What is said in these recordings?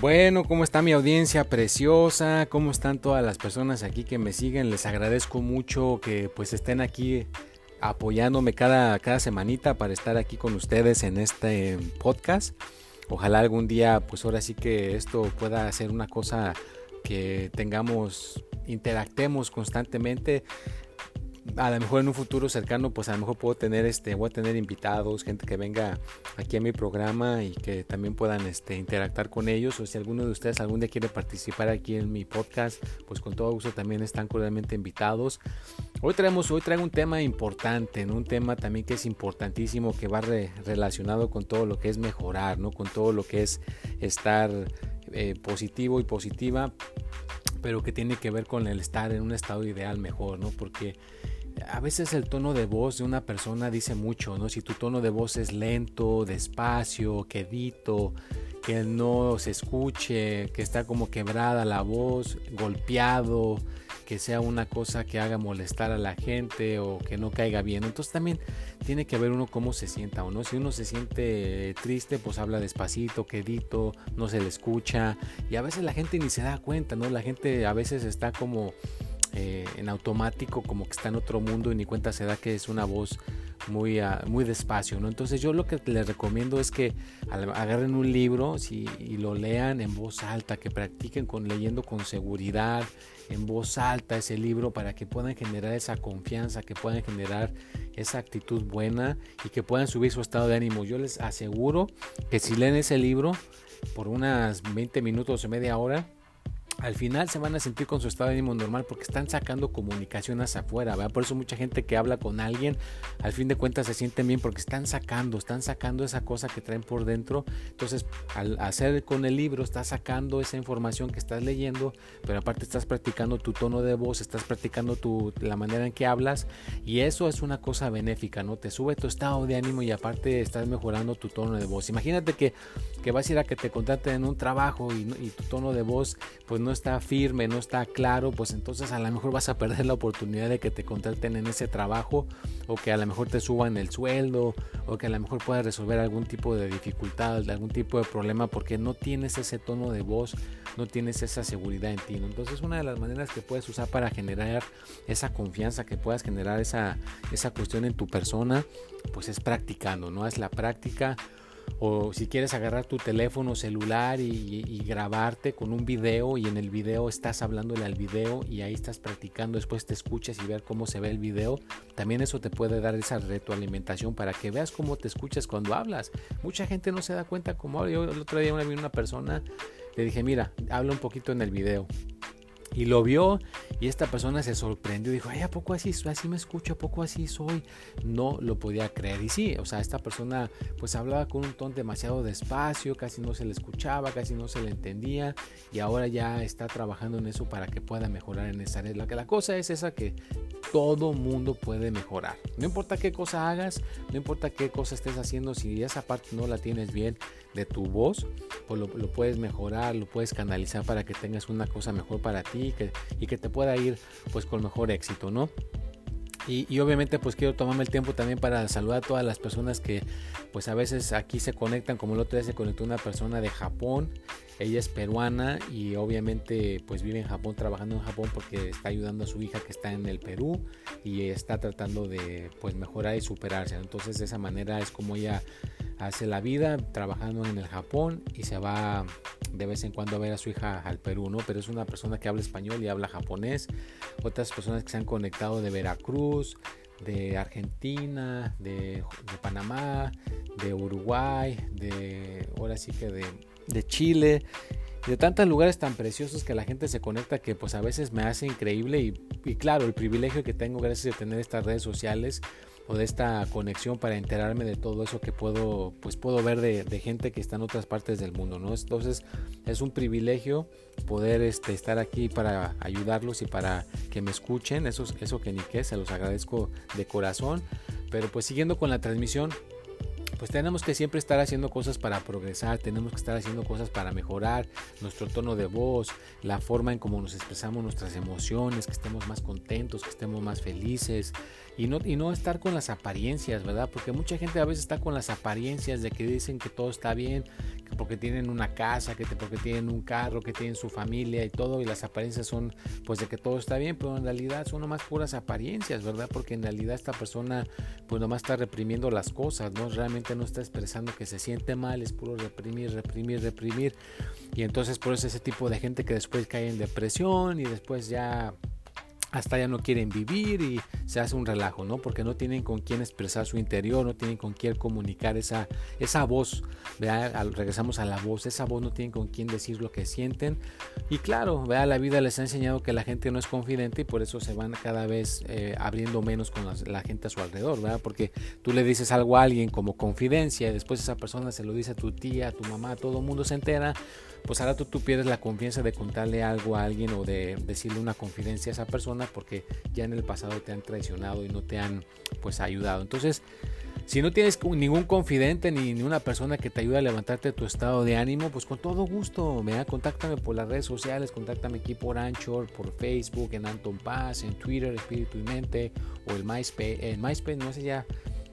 Bueno, ¿cómo está mi audiencia preciosa? ¿Cómo están todas las personas aquí que me siguen? Les agradezco mucho que pues estén aquí apoyándome cada, cada semanita para estar aquí con ustedes en este podcast. Ojalá algún día pues ahora sí que esto pueda ser una cosa que tengamos, interactemos constantemente a lo mejor en un futuro cercano, pues a lo mejor puedo tener este, voy a tener invitados, gente que venga aquí a mi programa y que también puedan este, interactuar con ellos. O si alguno de ustedes algún día quiere participar aquí en mi podcast, pues con todo gusto también están cordialmente invitados. Hoy traemos, hoy traigo un tema importante, un tema también que es importantísimo, que va relacionado con todo lo que es mejorar, ¿no? Con todo lo que es estar eh, positivo y positiva pero que tiene que ver con el estar en un estado ideal mejor, ¿no? Porque a veces el tono de voz de una persona dice mucho, ¿no? Si tu tono de voz es lento, despacio, quedito, que no se escuche, que está como quebrada la voz, golpeado, que sea una cosa que haga molestar a la gente o que no caiga bien. Entonces también tiene que ver uno cómo se sienta o no. Si uno se siente triste, pues habla despacito, quedito, no se le escucha. Y a veces la gente ni se da cuenta, ¿no? La gente a veces está como eh, en automático, como que está en otro mundo y ni cuenta se da que es una voz muy, ah, muy despacio, ¿no? Entonces yo lo que les recomiendo es que agarren un libro y lo lean en voz alta, que practiquen leyendo con seguridad, en voz alta ese libro para que puedan generar esa confianza, que puedan generar esa actitud buena y que puedan subir su estado de ánimo. Yo les aseguro que si leen ese libro por unas 20 minutos o media hora, al final se van a sentir con su estado de ánimo normal porque están sacando comunicación hacia afuera, ¿verdad? Por eso mucha gente que habla con alguien, al fin de cuentas se sienten bien porque están sacando, están sacando esa cosa que traen por dentro. Entonces, al hacer con el libro, estás sacando esa información que estás leyendo, pero aparte estás practicando tu tono de voz, estás practicando tu, la manera en que hablas y eso es una cosa benéfica, ¿no? Te sube tu estado de ánimo y aparte estás mejorando tu tono de voz. Imagínate que, que vas a ir a que te contraten en un trabajo y, y tu tono de voz, pues no no está firme, no está claro, pues entonces a lo mejor vas a perder la oportunidad de que te contraten en ese trabajo o que a lo mejor te suban el sueldo o que a lo mejor puedas resolver algún tipo de dificultad, algún tipo de problema porque no tienes ese tono de voz, no tienes esa seguridad en ti. Entonces una de las maneras que puedes usar para generar esa confianza, que puedas generar esa, esa cuestión en tu persona, pues es practicando, ¿no? Es la práctica o si quieres agarrar tu teléfono celular y, grabarte con un video y en el video estás hablándole al video y ahí estás practicando, después te escuchas y ver cómo se ve el video, también eso te puede dar esa retroalimentación para que veas cómo te escuchas cuando hablas. Mucha gente no se da cuenta cómo Yo el otro día vi una persona, le dije, mira, habla un poquito en el video y lo vio y esta persona se sorprendió. Dijo, ay, ¿a poco así, así me escucho? ¿A poco así soy? No lo podía creer. Y sí, o sea, esta persona pues hablaba con un tono demasiado despacio, casi no se le escuchaba, casi no se le entendía. Y ahora ya está trabajando en eso para que pueda mejorar en esa área. La, la cosa es esa que todo mundo puede mejorar. No importa qué cosa hagas, no importa qué cosa estés haciendo, si esa parte no la tienes bien de tu voz, pues lo, puedes mejorar, lo puedes canalizar para que tengas una cosa mejor para ti y que, y que te pueda ir pues con mejor éxito, ¿no? Y, obviamente pues quiero tomarme el tiempo también para saludar a todas las personas que pues a veces aquí se conectan, como el otro día se conectó una persona de Japón, ella es peruana y obviamente pues vive en Japón, trabajando en Japón porque está ayudando a su hija que está en el Perú y está tratando de pues mejorar y superarse. Entonces de esa manera es como ella hace la vida trabajando en el Japón y se va de vez en cuando a ver a su hija al Perú, ¿no? Pero es una persona que habla español y habla japonés. Otras personas que se han conectado de Veracruz, de Argentina, de, Panamá, de Uruguay, de ahora sí que de, de Chile de tantos lugares tan preciosos que la gente se conecta que pues a veces me hace increíble y, claro, el privilegio que tengo gracias a tener estas redes sociales o de esta conexión para enterarme de todo eso que puedo pues puedo ver de, gente que está en otras partes del mundo no entonces es un privilegio poder este, estar aquí para ayudarlos y para que me escuchen. Eso eso que ni qué se los agradezco de corazón. Pero pues siguiendo con la transmisión pues tenemos que siempre estar haciendo cosas para progresar, tenemos que estar haciendo cosas para mejorar nuestro tono de voz, la forma en cómo nos expresamos nuestras emociones, que estemos más contentos, que estemos más felices y no, y no estar con las apariencias, ¿verdad? Porque mucha gente a veces está con las apariencias de que dicen que todo está bien, porque tienen una casa, que porque tienen un carro, que tienen su familia y todo, y las apariencias son pues de que todo está bien, pero en realidad son nomás puras apariencias, ¿verdad? Porque en realidad esta persona pues nomás está reprimiendo las cosas, ¿no? Realmente no está expresando que se siente mal, es puro reprimir, reprimir, reprimir. Y entonces por eso ese tipo de gente que después cae en depresión y después ya hasta ya no quieren vivir y se hace un relajo, ¿no? Porque no tienen con quién expresar su interior, no tienen con quién comunicar esa, esa voz, ¿vea? regresamos a la voz, esa voz no tienen con quién decir lo que sienten. Y claro, ¿vea? la vida les ha enseñado que la gente no es confidente y por eso se van cada vez eh, abriendo menos con la, gente a su alrededor, ¿verdad? Porque tú le dices algo a alguien como confidencia y después esa persona se lo dice a tu tía, a tu mamá, todo el mundo se entera pues ahora tú, tú pierdes la confianza de contarle algo a alguien o de decirle una confidencia a esa persona porque ya en el pasado te han traicionado y no te han pues ayudado. Entonces, si no tienes ningún confidente ni, ni una persona que te ayude a levantarte tu estado de ánimo, pues con todo gusto, me contáctame por las redes sociales, contáctame aquí por Anchor, por Facebook, en Anton Paz, en Twitter, Espíritu y Mente, o el MySpace, en MySpace no sé ya,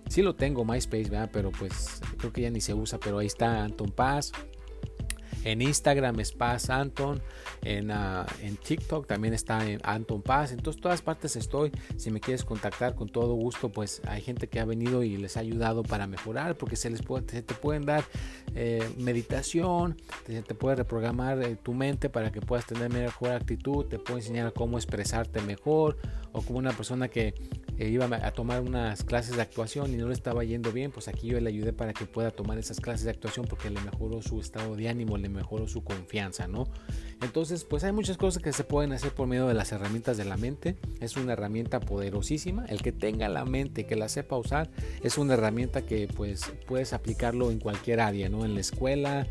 sí lo tengo MySpace, pero pues creo que ya ni se usa, pero ahí está Anton Paz, en Instagram es Paz Anton. En, ah, en TikTok también está en Anton Paz. En todas partes estoy. Si me quieres contactar con todo gusto, pues hay gente que ha venido y les ha ayudado para mejorar. Porque se les puede, te pueden dar eh, meditación. Se te puede reprogramar eh, tu mente para que puedas tener mejor actitud. Te puedo enseñar cómo expresarte mejor. O como una persona que eh, iba a tomar unas clases de actuación y no le estaba yendo bien, pues aquí yo le ayudé para que pueda tomar esas clases de actuación porque le mejoró su estado de ánimo, le mejoró su confianza, ¿no? Entonces, pues hay muchas cosas que se pueden hacer por medio de las herramientas de la mente. Es una herramienta poderosísima. El que tenga la mente, que la sepa usar, es una herramienta que pues puedes aplicarlo en cualquier área, ¿no? En la escuela,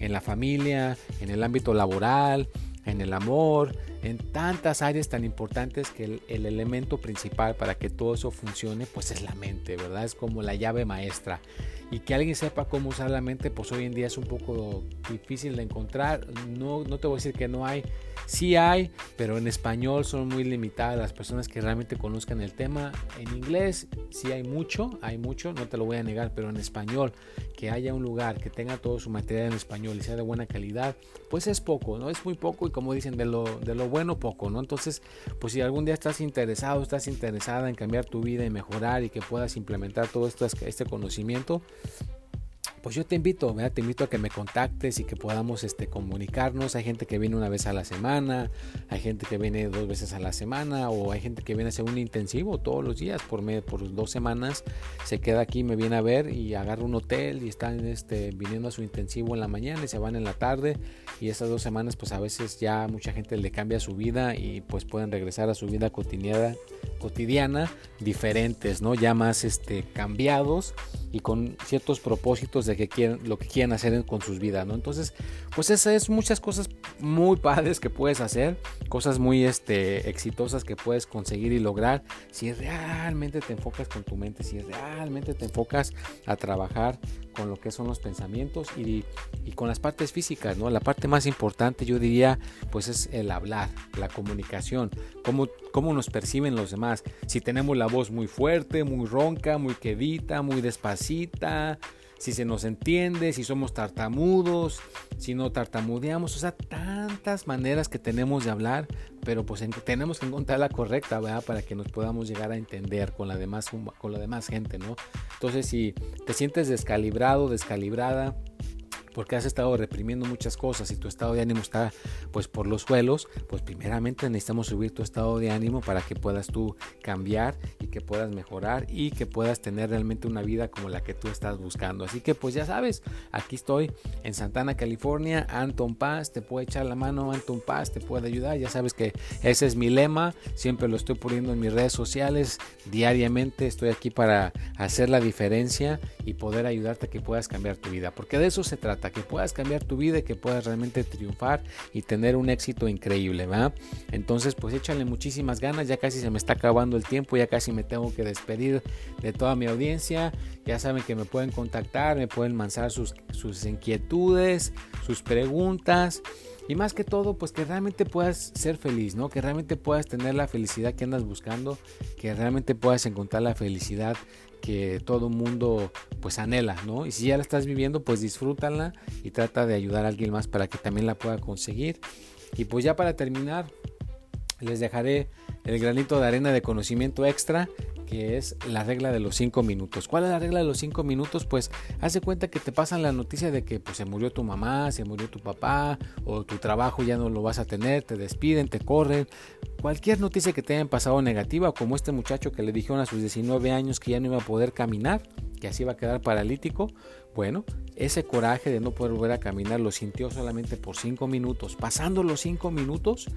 en la familia, en el ámbito laboral, en el amor, en tantas áreas tan importantes que el, elemento principal para que todo eso funcione pues es la mente, ¿verdad? Es como la llave maestra. Y que alguien sepa cómo usar la mente pues hoy en día es un poco difícil de encontrar. No, no te voy a decir que no hay, sí hay, pero en español son muy limitadas las personas que realmente conozcan el tema. En inglés sí hay mucho, hay mucho, no te lo voy a negar, pero en español que haya un lugar que tenga todo su material en español y sea de buena calidad, pues es poco, ¿no? Es muy poco y como dicen, de lo, de lo bueno poco, ¿no? Entonces, pues si algún día estás interesado, estás interesada en cambiar tu vida y mejorar y que puedas implementar todo esto, este conocimiento, pues yo te invito, te invito a que me contactes y que podamos este, comunicarnos. Hay gente que viene una vez a la semana, hay gente que viene dos veces a la semana o hay gente que viene a hacer un intensivo todos los días por, por dos semanas. Se queda aquí, me viene a ver y agarra un hotel y están este, viniendo a su intensivo en la mañana y se van en la tarde. Y esas dos semanas pues a veces ya mucha gente le cambia su vida y pues pueden regresar a su vida cotidiana, cotidiana diferentes, ¿no? Ya más este, cambiados y con ciertos propósitos de que quieren, lo que quieren hacer con sus vidas, ¿no? Entonces, pues esas es muchas cosas muy padres que puedes hacer, cosas muy este, exitosas que puedes conseguir y lograr si realmente te enfocas con tu mente, si realmente te enfocas a trabajar con lo que son los pensamientos y, y, con las partes físicas, ¿no? La parte más importante yo diría pues es el hablar, la comunicación, cómo, cómo nos perciben los demás. Si tenemos la voz muy fuerte, muy ronca, muy quedita, muy despacita, si se nos entiende, si somos tartamudos, si no tartamudeamos, o sea, tantas maneras que tenemos de hablar, pero pues tenemos que encontrar la correcta, ¿verdad? Para que nos podamos llegar a entender con la demás, con la demás gente, ¿no? Entonces, si te sientes descalibrado, descalibrada, porque has estado reprimiendo muchas cosas y tu estado de ánimo está pues por los suelos, pues primeramente necesitamos subir tu estado de ánimo para que puedas tú cambiar y que puedas mejorar y que puedas tener realmente una vida como la que tú estás buscando. Así que pues ya sabes, aquí estoy en Santana, California, Anton Paz, te puede echar la mano, Anton Paz te puede ayudar, ya sabes que ese es mi lema, siempre lo estoy poniendo en mis redes sociales, diariamente estoy aquí para hacer la diferencia y poder ayudarte a que puedas cambiar tu vida, porque de eso se trata que puedas cambiar tu vida y que puedas realmente triunfar y tener un éxito increíble, ¿va? Entonces, pues échale muchísimas ganas, ya casi se me está acabando el tiempo, ya casi me tengo que despedir de toda mi audiencia. Ya saben que me pueden contactar, me pueden mandar sus, sus inquietudes, sus preguntas. Y más que todo, pues que realmente puedas ser feliz, ¿no? Que realmente puedas tener la felicidad que andas buscando, que realmente puedas encontrar la felicidad que todo mundo pues anhela, ¿no? Y si ya la estás viviendo, pues disfrútala y trata de ayudar a alguien más para que también la pueda conseguir. Y pues ya para terminar, les dejaré el granito de arena de conocimiento extra que es la regla de los 5 minutos. ¿Cuál es la regla de los 5 minutos? Pues hace cuenta que te pasan la noticia de que pues, se murió tu mamá, se murió tu papá, o tu trabajo ya no lo vas a tener, te despiden, te corren. Cualquier noticia que te hayan pasado negativa, como este muchacho que le dijeron a sus 19 años que ya no iba a poder caminar, que así iba a quedar paralítico, bueno, ese coraje de no poder volver a caminar lo sintió solamente por 5 minutos. Pasando los 5 minutos,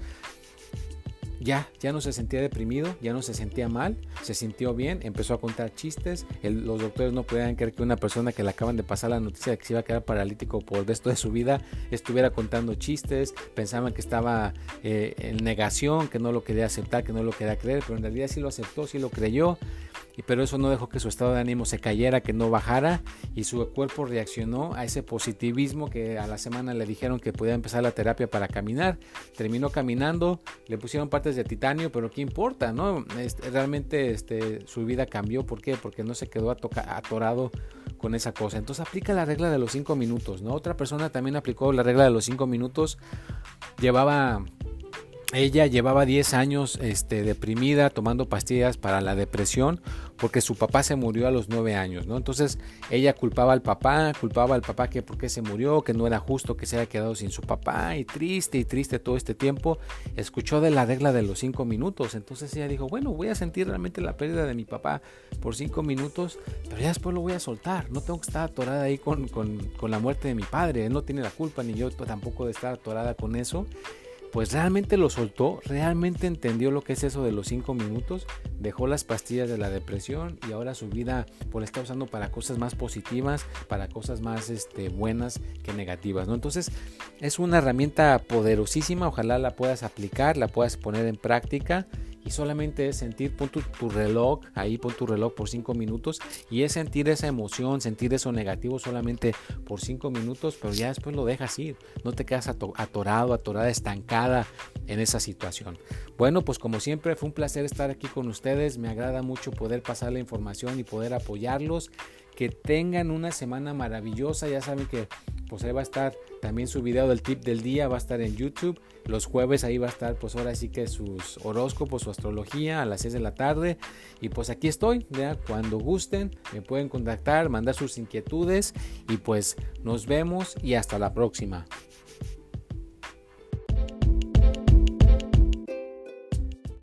ya, ya no se sentía deprimido, ya no se sentía mal, se sintió bien, empezó a contar chistes. los doctores no podían creer que una persona que le acaban de pasar la noticia de que se iba a quedar paralítico por el resto de su vida estuviera contando chistes, pensaban que estaba eh, en negación, que no lo quería aceptar, que no lo quería creer, pero en realidad sí lo aceptó, sí lo creyó pero eso no dejó que su estado de ánimo se cayera, que no bajara y su cuerpo reaccionó a ese positivismo que a la semana le dijeron que podía empezar la terapia para caminar. Terminó caminando, le pusieron partes de titanio, pero qué importa, ¿no? realmente este, su vida cambió, ¿por qué? Porque no se quedó atorado con esa cosa. Entonces aplica la regla de los 5 minutos, ¿no? Otra persona también aplicó la regla de los 5 minutos, llevaba ella llevaba 10 años este, deprimida, tomando pastillas para la depresión, porque su papá se murió a los 9 años, ¿no? Entonces ella culpaba al papá, culpaba al papá que por qué se murió, que no era justo que se haya quedado sin su papá, y triste y triste todo este tiempo. Escuchó de la regla de los 5 minutos, entonces ella dijo, bueno, voy a sentir realmente la pérdida de mi papá por 5 minutos, pero ya después lo voy a soltar, no tengo que estar atorada ahí con, con la muerte de mi padre, él no tiene la culpa, ni yo tampoco de estar atorada con eso pues realmente lo soltó, realmente entendió lo que es eso de los cinco minutos, dejó las pastillas de la depresión y ahora su vida pues, está usando para cosas más positivas, para cosas más este, buenas que negativas, ¿no? Entonces es una herramienta poderosísima, ojalá la puedas aplicar, la puedas poner en práctica y solamente es sentir, pon tu, reloj, ahí pon tu reloj por 5 minutos y es sentir esa emoción, sentir eso negativo solamente por 5 minutos, pero ya después lo dejas ir, no te quedas atorado, atorada, estancada en esa situación. Bueno, pues como siempre fue un placer estar aquí con ustedes, me agrada mucho poder pasar la información y poder apoyarlos, que tengan una semana maravillosa, ya saben que pues ahí va a estar también su video del tip del día, va a estar en YouTube. Los jueves ahí va a estar pues ahora sí que sus horóscopos, su astrología a las 6 de la tarde. Y pues aquí estoy, ¿ya? cuando gusten me pueden contactar, mandar sus inquietudes y pues nos vemos y hasta la próxima.